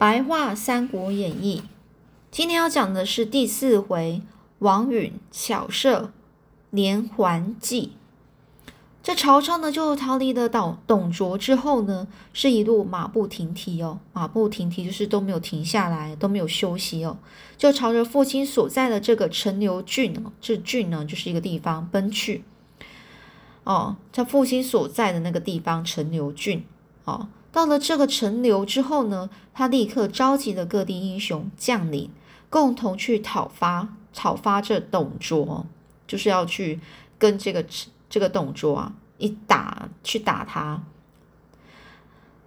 白话《三国演义》，今天要讲的是第四回王允巧设连环计。这曹操呢，就逃离了董董卓之后呢，是一路马不停蹄哦，马不停蹄就是都没有停下来，都没有休息哦，就朝着父亲所在的这个陈留郡哦，这郡呢就是一个地方奔去。哦，他父亲所在的那个地方陈留郡哦，到了这个陈留之后呢，他立刻召集了各地英雄将领，共同去讨伐讨伐这董卓，就是要去跟这个。这个董卓啊，一打去打他，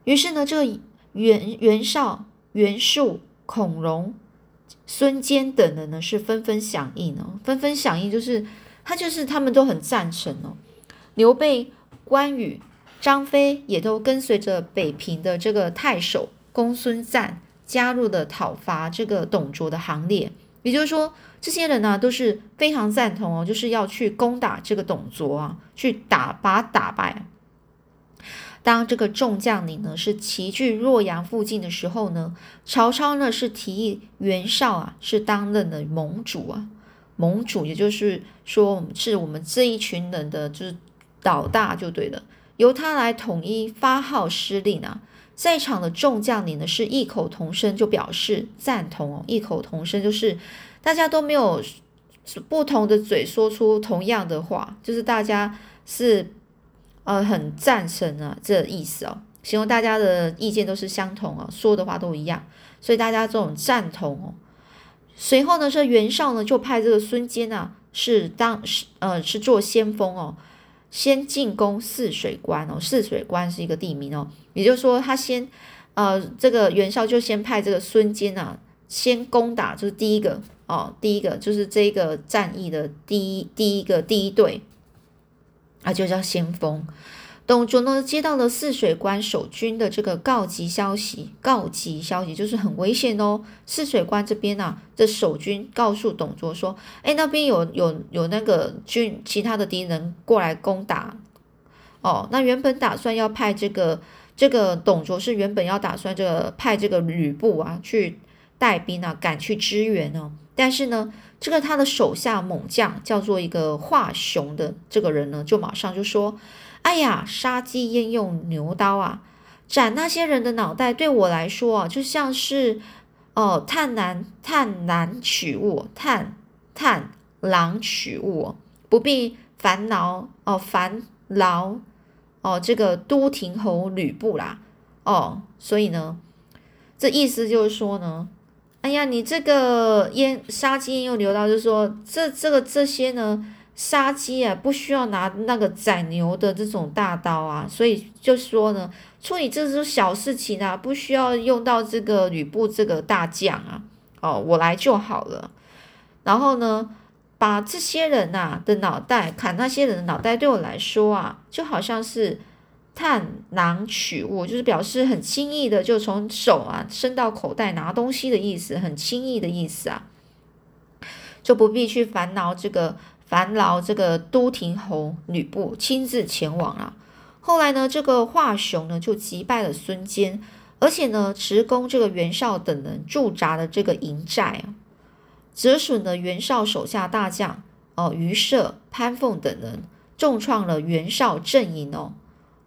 于是呢，这个袁袁绍、袁术、孔融、孙坚等人呢，是纷纷响应哦，纷纷响应，就是他就是他们都很赞成哦。刘备、关羽、张飞也都跟随着北平的这个太守公孙瓒，加入了讨伐这个董卓的行列。也就是说，这些人呢都是非常赞同哦，就是要去攻打这个董卓啊，去打把打败。当这个众将领呢是齐聚洛阳附近的时候呢，曹操呢是提议袁绍啊是担任的盟主啊，盟主也就是说是我们这一群人的就是老大就对了，由他来统一发号施令啊。在场的众将领呢是异口同声就表示赞同哦，异口同声就是大家都没有不同的嘴说出同样的话，就是大家是呃很赞成啊这意思哦，形容大家的意见都是相同哦，说的话都一样，所以大家这种赞同哦。随后呢，这袁绍呢就派这个孙坚啊是当是呃是做先锋哦。先进攻泗水关哦，泗水关是一个地名哦，也就是说，他先，呃，这个袁绍就先派这个孙坚啊，先攻打，就是第一个哦，第一个就是这个战役的第一第一个第一队，啊，就叫先锋。董卓呢接到了泗水关守军的这个告急消息，告急消息就是很危险哦。泗水关这边呢，这守军告诉董卓说：“哎，那边有有有那个军其他的敌人过来攻打。”哦，那原本打算要派这个这个董卓是原本要打算这个派这个吕布啊去带兵啊赶去支援哦，但是呢，这个他的手下猛将叫做一个华雄的这个人呢，就马上就说。哎呀，杀鸡焉用牛刀啊！斩那些人的脑袋，对我来说啊，就像是哦，探囊探囊取物，探探囊取物，不必烦恼哦，烦劳哦，这个都亭侯吕布啦哦，所以呢，这意思就是说呢，哎呀，你这个烟杀鸡焉用牛刀，就是说这这个这些呢。杀鸡啊，不需要拿那个宰牛的这种大刀啊，所以就说呢，处理这种小事情啊，不需要用到这个吕布这个大将啊，哦，我来就好了。然后呢，把这些人呐的脑袋砍，那些人的脑袋，对我来说啊，就好像是探囊取物，就是表示很轻易的就从手啊伸到口袋拿东西的意思，很轻易的意思啊，就不必去烦恼这个。烦劳这个都亭侯吕布亲自前往啊。后来呢，这个华雄呢就击败了孙坚，而且呢，直攻这个袁绍等人驻扎的这个营寨啊，折损了袁绍手下大将哦，于涉、潘凤等人，重创了袁绍阵营哦。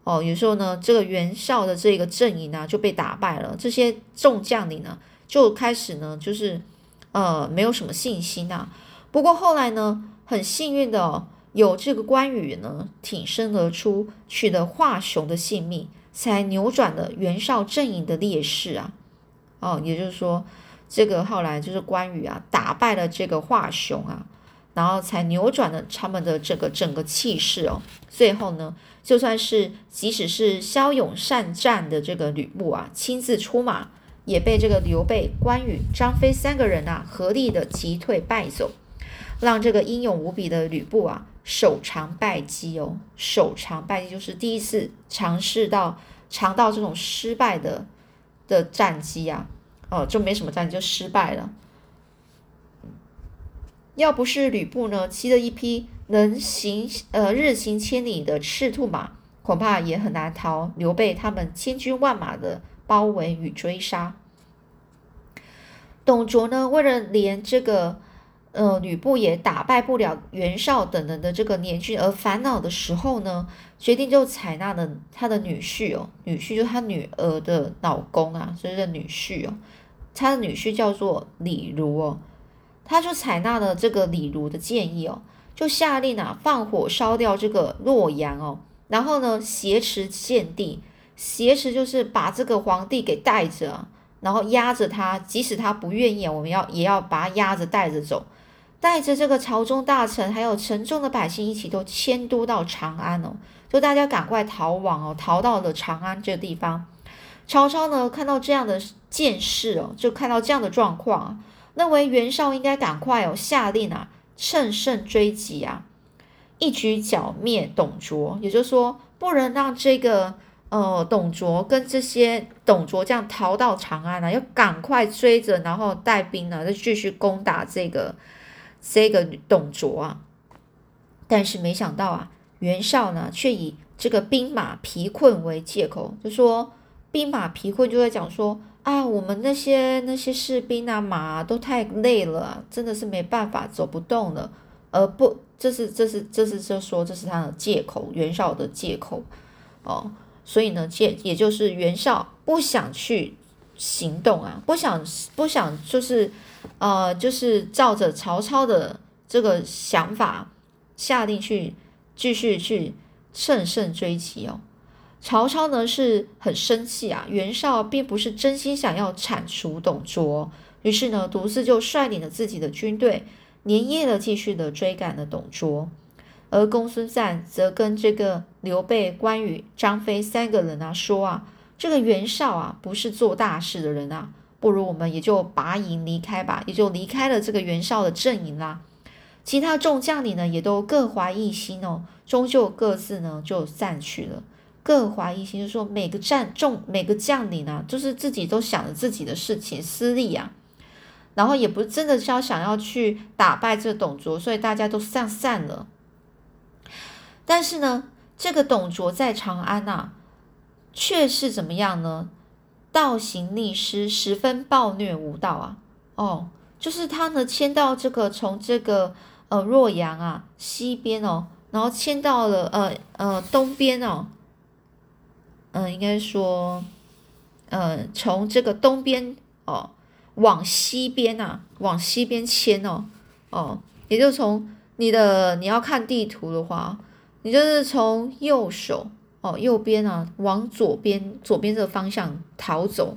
哦，有时候呢，这个袁绍的这个阵营呢就被打败了，这些众将领呢就开始呢就是呃没有什么信心啊。不过后来呢。很幸运的，有这个关羽呢挺身而出，取得华雄的性命，才扭转了袁绍阵营的劣势啊！哦，也就是说，这个后来就是关羽啊打败了这个华雄啊，然后才扭转了他们的这个整个气势哦。最后呢，就算是即使是骁勇善战的这个吕布啊，亲自出马，也被这个刘备、关羽、张飞三个人啊合力的击退败走。让这个英勇无比的吕布啊，首尝败绩哦，首尝败绩就是第一次尝试到尝到这种失败的的战绩啊，哦，就没什么战绩就失败了。要不是吕布呢骑着一匹能行呃日行千里的赤兔马，恐怕也很难逃刘备他们千军万马的包围与追杀。董卓呢，为了连这个呃吕布也打败不了袁绍等人的这个年军而烦恼的时候呢，决定就采纳了他的女婿哦，女婿就是他女儿的老公啊，所以是女婿哦。他的女婿叫做李儒哦，他就采纳了这个李儒的建议哦，就下令啊放火烧掉这个洛阳哦，然后呢挟持献帝，挟持就是把这个皇帝给带着，然后压着他，即使他不愿意，我们要也要把他压着带着走，带着这个朝中大臣还有城中的百姓一起都迁都到长安哦，就大家赶快逃亡哦，逃到了长安这地方。曹操呢，看到这样的见识哦，就看到这样的状况啊，认为袁绍应该赶快哦下令啊，乘胜追击啊，一举剿灭董卓。也就是说，不能让这个呃董卓跟这些董卓这样逃到长安了，要赶快追着，然后带兵呢，再继续攻打这个这个董卓啊。但是没想到啊，袁绍呢，却以这个兵马疲困为借口，就说。兵马疲困，就在讲说啊，我们那些那些士兵啊，马都太累了，真的是没办法走不动了。而不，这是这是这是就说这是他的借口，袁绍的借口哦。所以呢，借也就是袁绍不想去行动啊，不想不想就是呃，就是照着曹操的这个想法下令去继续去乘胜追击哦。曹操呢是很生气啊，袁绍并不是真心想要铲除董卓，于是呢独自就率领了自己的军队，连夜的继续的追赶了董卓，而公孙瓒则跟这个刘备、关羽、张飞三个人啊说啊，这个袁绍啊不是做大事的人啊，不如我们也就拔营离开吧，也就离开了这个袁绍的阵营啦。其他众将领呢也都各怀一心哦，终究各自呢就散去了。各怀一心，就说每个战众、每个将领啊，就是自己都想着自己的事情，私利啊，然后也不是真的是要想要去打败这董卓，所以大家都散散了。但是呢，这个董卓在长安呐，却是怎么样呢？倒行逆施，十分暴虐无道啊！哦，就是他呢迁到这个从这个呃洛阳啊西边哦，然后迁到了呃呃东边哦。嗯，应该说，嗯，从这个东边哦，往西边呐，往西边迁哦，哦，也就从你的你要看地图的话，你就是从右手哦，右边啊，往左边左边这个方向逃走。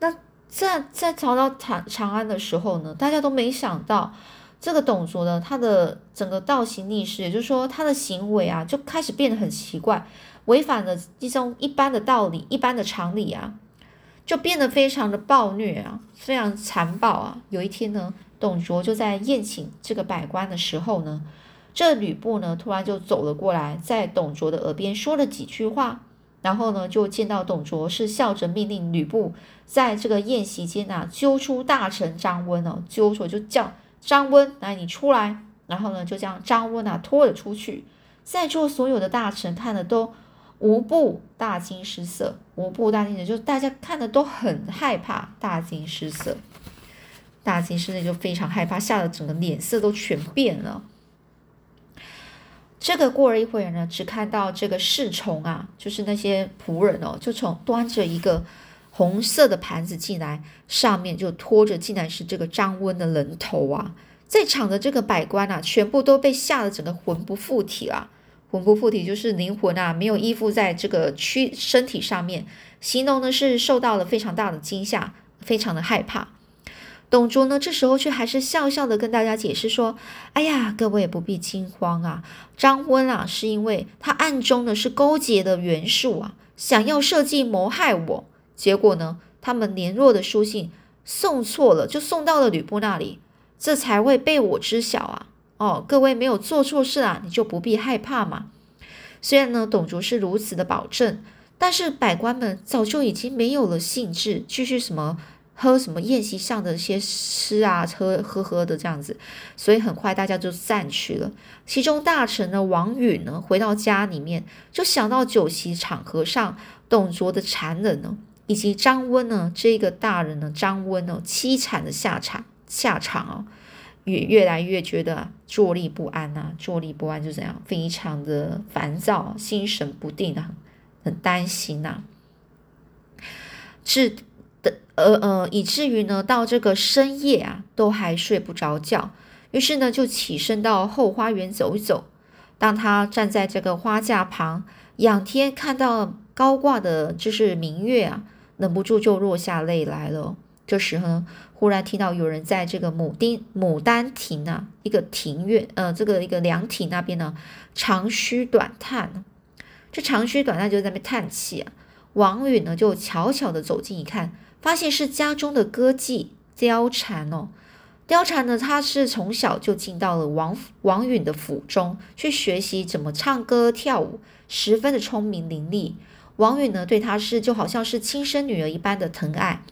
那在在逃到长长安的时候呢，大家都没想到，这个董卓呢，他的整个倒行逆施，也就是说他的行为啊，就开始变得很奇怪。违反了一种一般的道理、一般的常理啊，就变得非常的暴虐啊，非常残暴啊。有一天呢，董卓就在宴请这个百官的时候呢，这吕布呢突然就走了过来，在董卓的耳边说了几句话，然后呢就见到董卓是笑着命令吕布在这个宴席间啊揪出大臣张温哦，揪出就叫张温来你出来，然后呢就将张温啊拖了出去，在座所有的大臣看了都。无不大惊失色，无不大惊失色，就大家看的都很害怕，大惊失色，大惊失色就非常害怕，吓得整个脸色都全变了。这个过了一会儿呢，只看到这个侍从啊，就是那些仆人哦，就从端着一个红色的盘子进来，上面就拖着，竟然是这个张温的人头啊！在场的这个百官啊，全部都被吓得整个魂不附体了。魂不附体就是灵魂啊，没有依附在这个躯身体上面，形容呢是受到了非常大的惊吓，非常的害怕。董卓呢这时候却还是笑笑的跟大家解释说：“哎呀，各位不必惊慌啊，张温啊是因为他暗中呢是勾结的袁术啊，想要设计谋害我，结果呢他们联络的书信送错了，就送到了吕布那里，这才会被我知晓啊。”哦，各位没有做错事啊，你就不必害怕嘛。虽然呢，董卓是如此的保证，但是百官们早就已经没有了兴致，继续什么喝什么宴席上的一些吃啊、喝喝喝的这样子，所以很快大家就散去了。其中大臣呢，王允呢，回到家里面就想到酒席场合上董卓的残忍呢，以及张温呢这个大人呢张温呢凄惨的下场下场哦，也越来越觉得坐立不安呐，坐立不安就怎样，非常的烦躁，心神不定啊，很担心呐，是，呃呃，以至于呢到这个深夜啊都还睡不着觉，于是呢就起身到后花园走一走。当他站在这个花架旁仰天看到高挂的就是明月啊，忍不住就落下泪来了。这时候呢，忽然听到有人在这个牡丁牡丹亭啊，一个庭院，呃，这个一个凉亭那边呢，长吁短叹。这长吁短叹就在那边叹气啊。王允呢就悄悄的走近一看，发现是家中的歌妓貂蝉哦。貂蝉呢，她是从小就进到了王王允的府中去学习怎么唱歌跳舞，十分的聪明伶俐。王允呢，对她是就好像是亲生女儿一般的疼爱。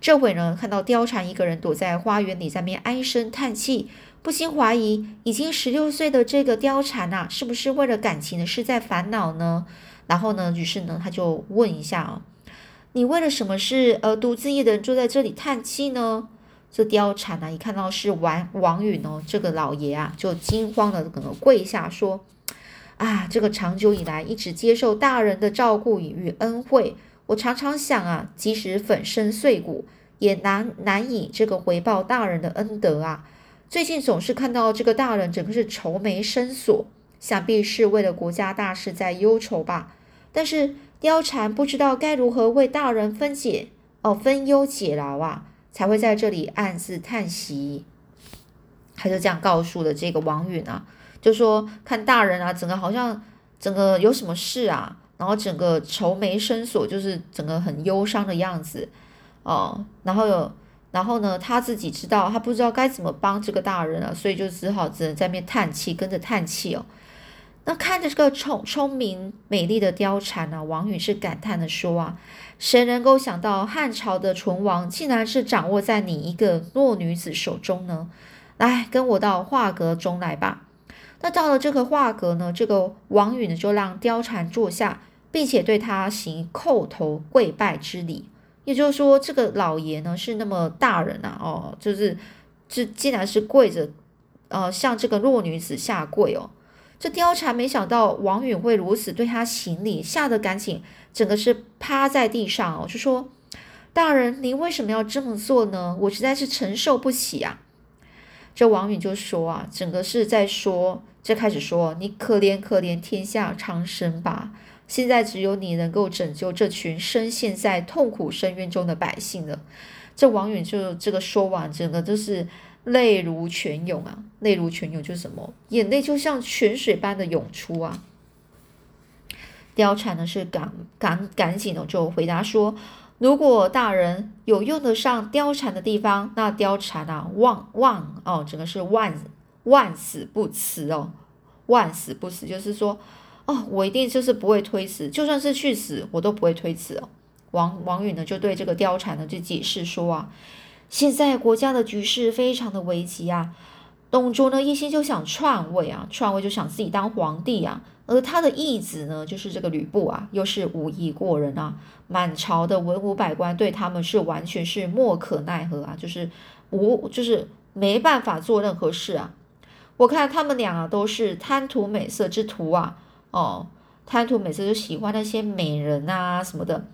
这会呢，看到貂蝉一个人躲在花园里，在面唉声叹气，不禁怀疑，已经十六岁的这个貂蝉呐，是不是为了感情的事在烦恼呢？然后呢，于是呢，他就问一下啊，你为了什么事而独自一人坐在这里叹气呢？这貂蝉呢，一看到是王王允哦，这个老爷啊，就惊慌的可能跪下说：“啊，这个长久以来一直接受大人的照顾与恩惠，我常常想啊，即使粉身碎骨，也难难以这个回报大人的恩德啊。最近总是看到这个大人整个是愁眉深锁，想必是为了国家大事在忧愁吧。但是貂蝉不知道该如何为大人分解哦，分忧解劳啊。”才会在这里暗自叹息，他就这样告诉了这个王允啊，就说看大人啊，整个好像整个有什么事啊，然后整个愁眉深锁，就是整个很忧伤的样子哦。然后有，然后呢，他自己知道他不知道该怎么帮这个大人啊，所以就只好只能在那边叹气，跟着叹气哦。那看着这个聪聪明美丽的貂蝉呢，王允是感叹的说啊。谁能够想到汉朝的存亡竟然是掌握在你一个弱女子手中呢？来，跟我到画阁中来吧。那到了这个画阁呢，这个王允呢就让貂蝉坐下，并且对他行叩头跪拜之礼。也就是说，这个老爷呢是那么大人啊，哦，就是这竟然是跪着，呃，向这个弱女子下跪哦。这貂蝉没想到王允会如此对他行礼，吓得赶紧。整个是趴在地上哦，就说：“大人，您为什么要这么做呢？我实在是承受不起啊！”这王允就说：“啊，整个是在说，这开始说，你可怜可怜天下苍生吧！现在只有你能够拯救这群深陷在痛苦深渊中的百姓了。”这王允就这个说完，整个就是泪如泉涌啊，泪如泉涌就是什么？眼泪就像泉水般的涌出啊！貂蝉呢是赶赶赶紧的就回答说：“如果大人有用得上貂蝉的地方，那貂蝉啊，万万哦，整个是万万死不辞哦，万死不辞，就是说哦，我一定就是不会推辞，就算是去死，我都不会推辞哦。”王王允呢就对这个貂蝉呢就解释说啊：“现在国家的局势非常的危急啊，董卓呢一心就想篡位啊，篡位就想自己当皇帝啊。”而他的义子呢，就是这个吕布啊，又是武艺过人啊，满朝的文武百官对他们是完全是莫可奈何啊，就是无就是没办法做任何事啊。我看他们俩啊，都是贪图美色之徒啊，哦，贪图美色就喜欢那些美人啊什么的，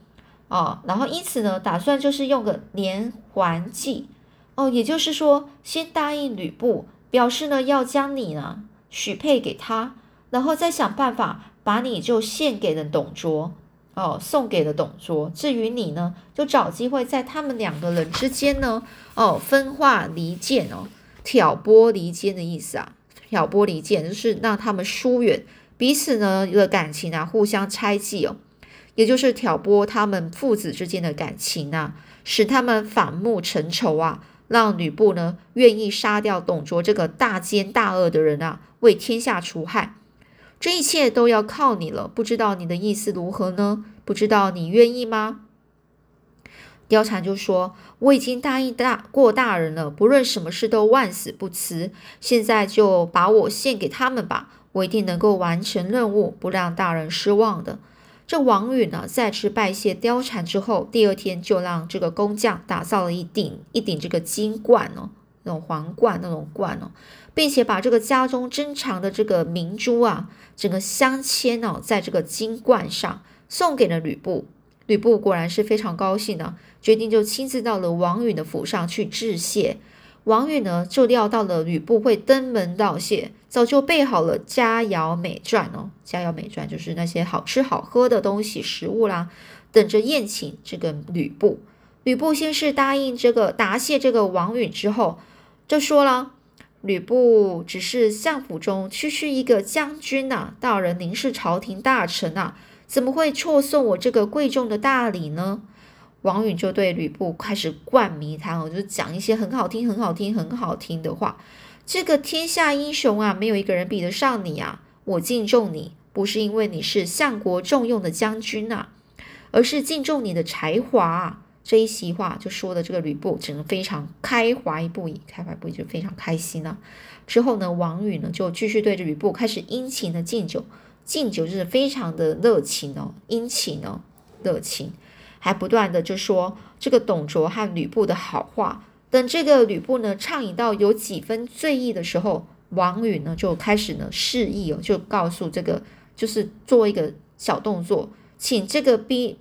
哦，然后因此呢，打算就是用个连环计，哦，也就是说，先答应吕布，表示呢要将你呢许配给他。然后再想办法把你就献给了董卓，哦，送给了董卓。至于你呢，就找机会在他们两个人之间呢，哦，分化离间哦，挑拨离间的意思啊，挑拨离间就是让他们疏远彼此呢的感情啊，互相猜忌哦，也就是挑拨他们父子之间的感情啊，使他们反目成仇啊，让吕布呢愿意杀掉董卓这个大奸大恶的人啊，为天下除害。这一切都要靠你了，不知道你的意思如何呢？不知道你愿意吗？貂蝉就说：“我已经答应大过大人了，不论什么事都万死不辞。现在就把我献给他们吧，我一定能够完成任务，不让大人失望的。”这王允呢，再次拜谢貂蝉之后，第二天就让这个工匠打造了一顶一顶这个金冠哦，那种皇冠那种冠哦，并且把这个家中珍藏的这个明珠啊，整个镶嵌哦，在这个金冠上，送给了吕布。吕布果然是非常高兴呢，决定就亲自到了王允的府上去致谢。王允呢，就料到了吕布会登门道谢，早就备好了佳肴美馔哦。佳肴美馔就是那些好吃好喝的东西、食物啦，等着宴请这个吕布。吕布先是答应这个答谢这个王允之后，就说了：“吕布只是相府中区区一个将军呐，大人您是朝廷大臣呐，怎么会错送我这个贵重的大礼呢？”王允就对吕布开始灌迷汤哦，就讲一些很好听、很好听、很好听的话。这个天下英雄啊，没有一个人比得上你啊！我敬重你，不是因为你是相国重用的将军呐，而是敬重你的才华。这一席话就说的这个吕布，整个非常开怀不已，开怀不已就非常开心了。之后呢，王允呢就继续对着吕布开始殷勤的敬酒，敬酒就是非常的热情哦，殷勤哦，热情。还不断的就说这个董卓和吕布的好话，等这个吕布呢畅饮到有几分醉意的时候，王允呢就开始呢示意哦，就告诉这个就是做一个小动作，请这个婢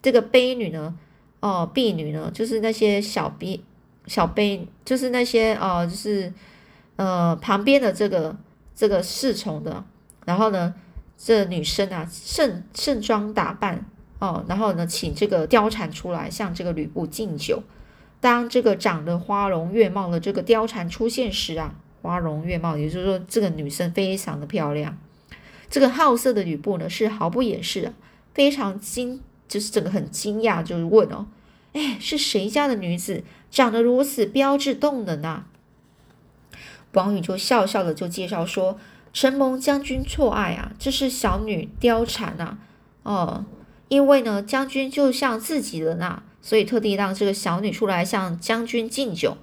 这个婢女呢，哦婢女呢，就是那些小婢小婢，就是那些哦就是呃旁边的这个这个侍从的，然后呢这女生啊盛盛装打扮。哦，然后呢，请这个貂蝉出来向这个吕布敬酒。当这个长得花容月貌的这个貂蝉出现时啊，花容月貌，也就是说这个女生非常的漂亮。这个好色的吕布呢，是毫不掩饰，非常惊，就是整个很惊讶，就是问哦，哎，是谁家的女子长得如此标致动人啊？王允就笑笑的就介绍说：“承蒙将军错爱啊，这是小女貂蝉啊。”哦。因为呢，将军就像自己人啊，所以特地让这个小女出来向将军敬酒。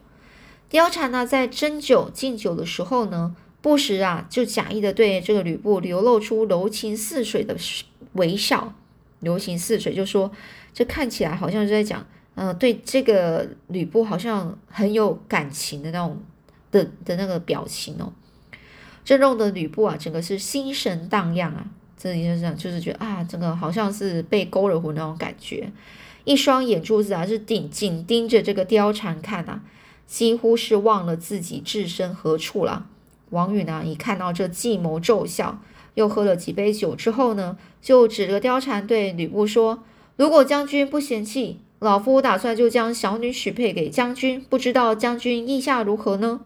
貂蝉呢，在斟酒敬酒的时候呢，不时啊，就假意的对这个吕布流露出柔情似水的微笑。柔情似水，就说这看起来好像是在讲，嗯，对这个吕布好像很有感情的那种的的那个表情哦。这弄得吕布啊，整个是心神荡漾啊。这里就是讲，就是觉得啊，这个好像是被勾了魂那种感觉，一双眼珠子啊是紧紧盯着这个貂蝉看啊，几乎是忘了自己置身何处了。王允呢，一看到这计谋奏效，又喝了几杯酒之后呢，就指着貂蝉对吕布说：“如果将军不嫌弃，老夫打算就将小女许配给将军，不知道将军意下如何呢？”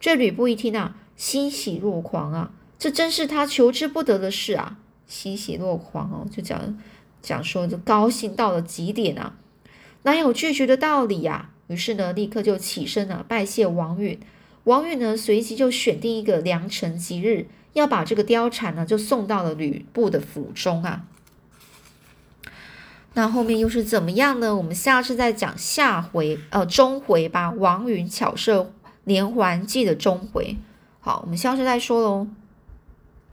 这吕布一听啊，欣喜若狂啊。这真是他求之不得的事啊！欣喜若狂哦，就讲讲说，就高兴到了极点啊，哪有拒绝的道理呀？于是呢，立刻就起身了，拜谢王允。王允呢，随即就选定一个良辰吉日，要把这个貂蝉呢，就送到了吕布的府中啊。那后面又是怎么样呢？我们下次再讲下回，呃，中回吧。王允巧设连环计的中回。好，我们下次再说喽。